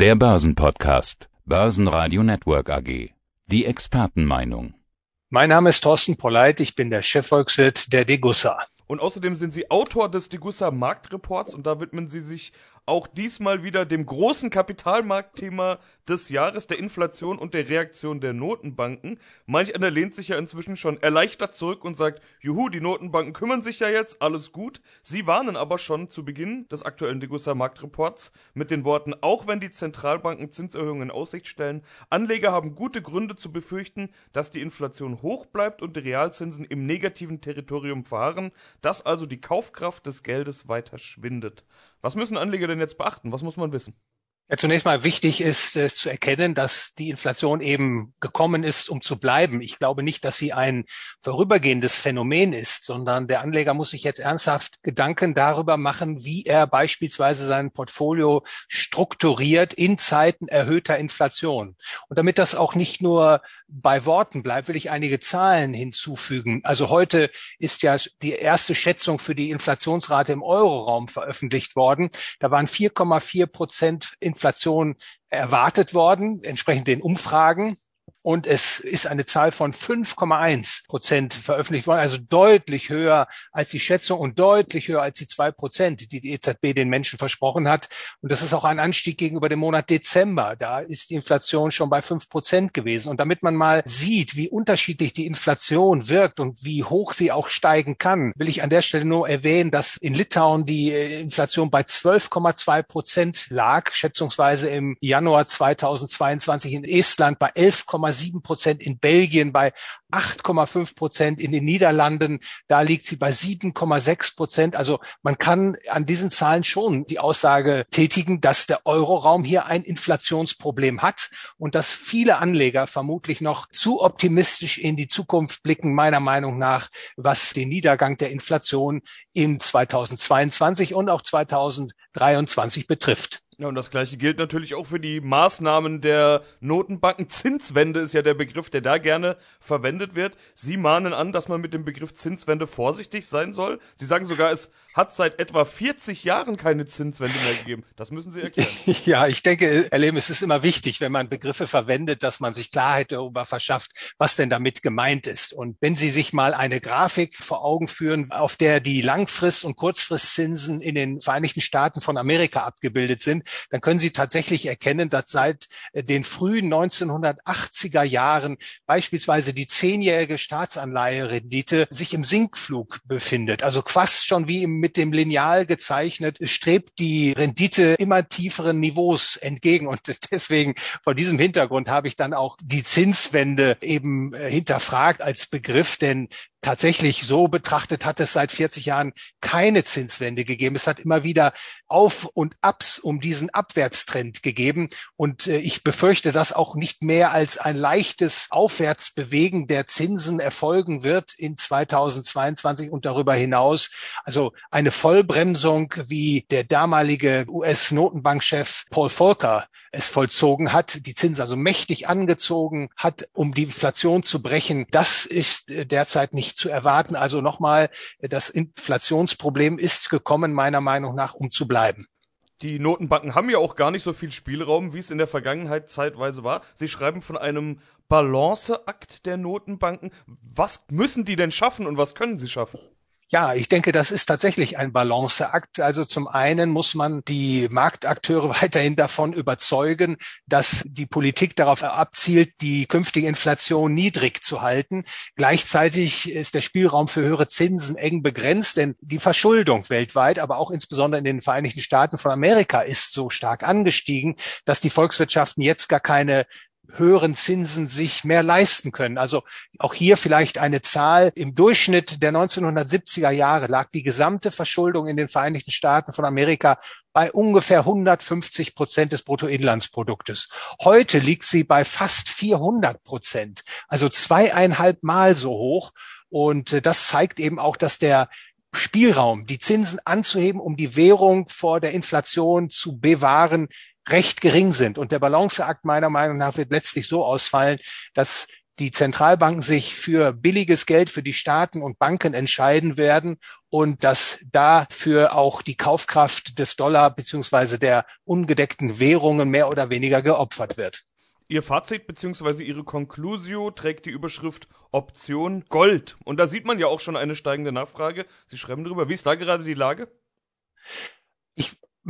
Der Börsenpodcast. Börsenradio Network AG. Die Expertenmeinung. Mein Name ist Thorsten Polleit. Ich bin der Chefvolkswirt der Degussa. Und außerdem sind Sie Autor des Degussa Marktreports und da widmen Sie sich auch diesmal wieder dem großen Kapitalmarktthema des Jahres, der Inflation und der Reaktion der Notenbanken. Manch einer lehnt sich ja inzwischen schon erleichtert zurück und sagt, juhu, die Notenbanken kümmern sich ja jetzt, alles gut. Sie warnen aber schon zu Beginn des aktuellen Degussa Marktreports mit den Worten, auch wenn die Zentralbanken Zinserhöhungen in Aussicht stellen, Anleger haben gute Gründe zu befürchten, dass die Inflation hoch bleibt und die Realzinsen im negativen Territorium verharren, dass also die Kaufkraft des Geldes weiter schwindet. Was müssen Anleger denn jetzt beachten? Was muss man wissen? Ja, zunächst mal wichtig ist es zu erkennen, dass die Inflation eben gekommen ist, um zu bleiben. Ich glaube nicht, dass sie ein vorübergehendes Phänomen ist, sondern der Anleger muss sich jetzt ernsthaft Gedanken darüber machen, wie er beispielsweise sein Portfolio strukturiert in Zeiten erhöhter Inflation. Und damit das auch nicht nur bei Worten bleibt, will ich einige Zahlen hinzufügen. Also heute ist ja die erste Schätzung für die Inflationsrate im Euroraum veröffentlicht worden. Da waren 4,4 Prozent Inflation erwartet worden, entsprechend den Umfragen und es ist eine Zahl von 5,1 Prozent veröffentlicht worden, also deutlich höher als die Schätzung und deutlich höher als die zwei Prozent, die die EZB den Menschen versprochen hat. Und das ist auch ein Anstieg gegenüber dem Monat Dezember. Da ist die Inflation schon bei fünf Prozent gewesen. Und damit man mal sieht, wie unterschiedlich die Inflation wirkt und wie hoch sie auch steigen kann, will ich an der Stelle nur erwähnen, dass in Litauen die äh, Inflation bei 12,2 Prozent lag, schätzungsweise im Januar 2022 in Estland bei 11,7 8,7 Prozent, in Belgien bei 8,5 Prozent, in den Niederlanden, da liegt sie bei 7,6 Prozent. Also man kann an diesen Zahlen schon die Aussage tätigen, dass der Euroraum hier ein Inflationsproblem hat und dass viele Anleger vermutlich noch zu optimistisch in die Zukunft blicken, meiner Meinung nach, was den Niedergang der Inflation in 2022 und auch 2023 betrifft. Ja, und das gleiche gilt natürlich auch für die Maßnahmen der Notenbanken. Zinswende ist ja der Begriff, der da gerne verwendet wird. Sie mahnen an, dass man mit dem Begriff Zinswende vorsichtig sein soll. Sie sagen sogar, es hat seit etwa 40 Jahren keine Zinswende mehr gegeben. Das müssen Sie erklären. Ja, ich denke, Herr Lehm, es ist immer wichtig, wenn man Begriffe verwendet, dass man sich Klarheit darüber verschafft, was denn damit gemeint ist. Und wenn Sie sich mal eine Grafik vor Augen führen, auf der die Langfrist- und Kurzfristzinsen in den Vereinigten Staaten von Amerika abgebildet sind, dann können Sie tatsächlich erkennen, dass seit äh, den frühen 1980er Jahren beispielsweise die zehnjährige Staatsanleiherendite sich im Sinkflug befindet. Also fast schon wie mit dem Lineal gezeichnet, strebt die Rendite immer tieferen Niveaus entgegen. Und deswegen vor diesem Hintergrund habe ich dann auch die Zinswende eben äh, hinterfragt als Begriff, denn tatsächlich so betrachtet hat es seit 40 Jahren keine Zinswende gegeben. Es hat immer wieder Auf und Abs um diesen Abwärtstrend gegeben. Und äh, ich befürchte, dass auch nicht mehr als ein leichtes Aufwärtsbewegen der Zinsen erfolgen wird in 2022 und darüber hinaus. Also eine Vollbremsung, wie der damalige US-Notenbankchef Paul Volcker es vollzogen hat, die Zinsen also mächtig angezogen hat, um die Inflation zu brechen. Das ist äh, derzeit nicht zu erwarten. Also nochmal, das Inflationsproblem ist gekommen, meiner Meinung nach, um zu bleiben. Die Notenbanken haben ja auch gar nicht so viel Spielraum, wie es in der Vergangenheit zeitweise war. Sie schreiben von einem Balanceakt der Notenbanken. Was müssen die denn schaffen und was können sie schaffen? Ja, ich denke, das ist tatsächlich ein Balanceakt. Also zum einen muss man die Marktakteure weiterhin davon überzeugen, dass die Politik darauf abzielt, die künftige Inflation niedrig zu halten. Gleichzeitig ist der Spielraum für höhere Zinsen eng begrenzt, denn die Verschuldung weltweit, aber auch insbesondere in den Vereinigten Staaten von Amerika ist so stark angestiegen, dass die Volkswirtschaften jetzt gar keine höheren Zinsen sich mehr leisten können. Also auch hier vielleicht eine Zahl. Im Durchschnitt der 1970er Jahre lag die gesamte Verschuldung in den Vereinigten Staaten von Amerika bei ungefähr 150 Prozent des Bruttoinlandsproduktes. Heute liegt sie bei fast 400 Prozent, also zweieinhalb Mal so hoch. Und äh, das zeigt eben auch, dass der Spielraum, die Zinsen anzuheben, um die Währung vor der Inflation zu bewahren, recht gering sind. Und der Balanceakt meiner Meinung nach wird letztlich so ausfallen, dass die Zentralbanken sich für billiges Geld für die Staaten und Banken entscheiden werden und dass dafür auch die Kaufkraft des Dollar beziehungsweise der ungedeckten Währungen mehr oder weniger geopfert wird. Ihr Fazit bzw. Ihre Conclusio trägt die Überschrift Option Gold. Und da sieht man ja auch schon eine steigende Nachfrage. Sie schreiben drüber. Wie ist da gerade die Lage?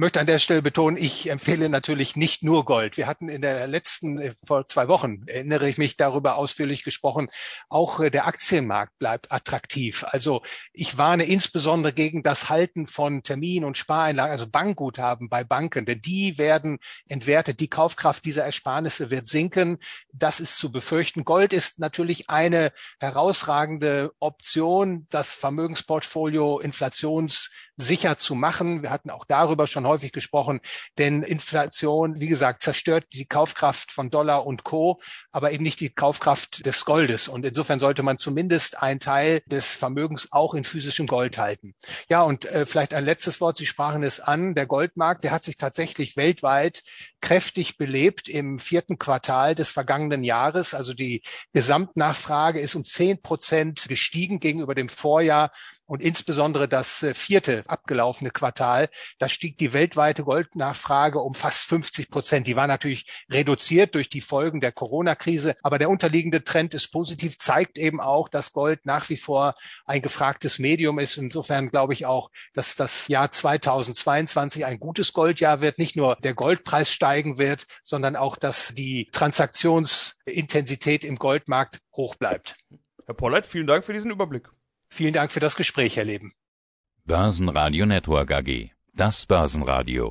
Möchte an der Stelle betonen, ich empfehle natürlich nicht nur Gold. Wir hatten in der letzten, äh, vor zwei Wochen, erinnere ich mich, darüber ausführlich gesprochen, auch äh, der Aktienmarkt bleibt attraktiv. Also ich warne insbesondere gegen das Halten von Termin- und Spareinlagen, also Bankguthaben bei Banken, denn die werden entwertet. Die Kaufkraft dieser Ersparnisse wird sinken. Das ist zu befürchten. Gold ist natürlich eine herausragende Option, das Vermögensportfolio inflationssicher zu machen. Wir hatten auch darüber schon häufig gesprochen, denn Inflation, wie gesagt, zerstört die Kaufkraft von Dollar und Co., aber eben nicht die Kaufkraft des Goldes. Und insofern sollte man zumindest einen Teil des Vermögens auch in physischem Gold halten. Ja, und äh, vielleicht ein letztes Wort. Sie sprachen es an. Der Goldmarkt, der hat sich tatsächlich weltweit kräftig belebt im vierten Quartal des vergangenen Jahres. Also die Gesamtnachfrage ist um zehn Prozent gestiegen gegenüber dem Vorjahr und insbesondere das äh, vierte abgelaufene Quartal, da stieg die weltweite Goldnachfrage um fast 50 Prozent. Die war natürlich reduziert durch die Folgen der Corona-Krise, aber der unterliegende Trend ist positiv, zeigt eben auch, dass Gold nach wie vor ein gefragtes Medium ist. Insofern glaube ich auch, dass das Jahr 2022 ein gutes Goldjahr wird. Nicht nur der Goldpreis steigen wird, sondern auch, dass die Transaktionsintensität im Goldmarkt hoch bleibt. Herr Pollert, vielen Dank für diesen Überblick. Vielen Dank für das Gespräch, Herr Leben. Börsenradio Network AG. Das Börsenradio.